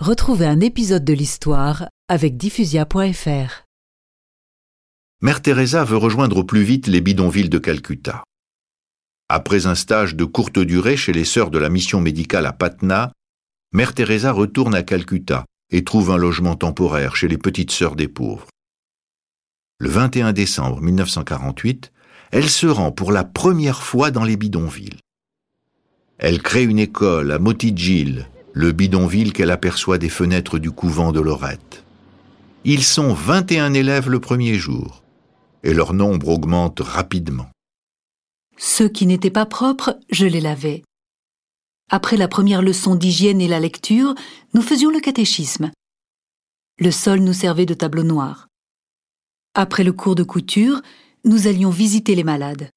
Retrouvez un épisode de l'histoire avec diffusia.fr. Mère Teresa veut rejoindre au plus vite les bidonvilles de Calcutta. Après un stage de courte durée chez les sœurs de la mission médicale à Patna, Mère Teresa retourne à Calcutta et trouve un logement temporaire chez les petites sœurs des pauvres. Le 21 décembre 1948, elle se rend pour la première fois dans les bidonvilles. Elle crée une école à Motijil, le bidonville qu'elle aperçoit des fenêtres du couvent de Lorette. Ils sont 21 élèves le premier jour, et leur nombre augmente rapidement. Ceux qui n'étaient pas propres, je les lavais. Après la première leçon d'hygiène et la lecture, nous faisions le catéchisme. Le sol nous servait de tableau noir. Après le cours de couture, nous allions visiter les malades.